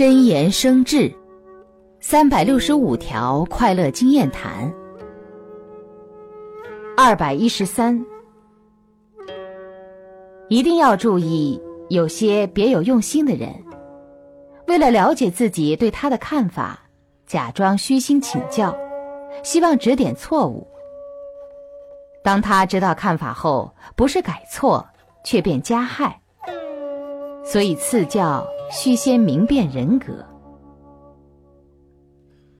真言生智，三百六十五条快乐经验谈。二百一十三，一定要注意，有些别有用心的人，为了了解自己对他的看法，假装虚心请教，希望指点错误。当他知道看法后，不是改错，却变加害。所以赐教须先明辨人格。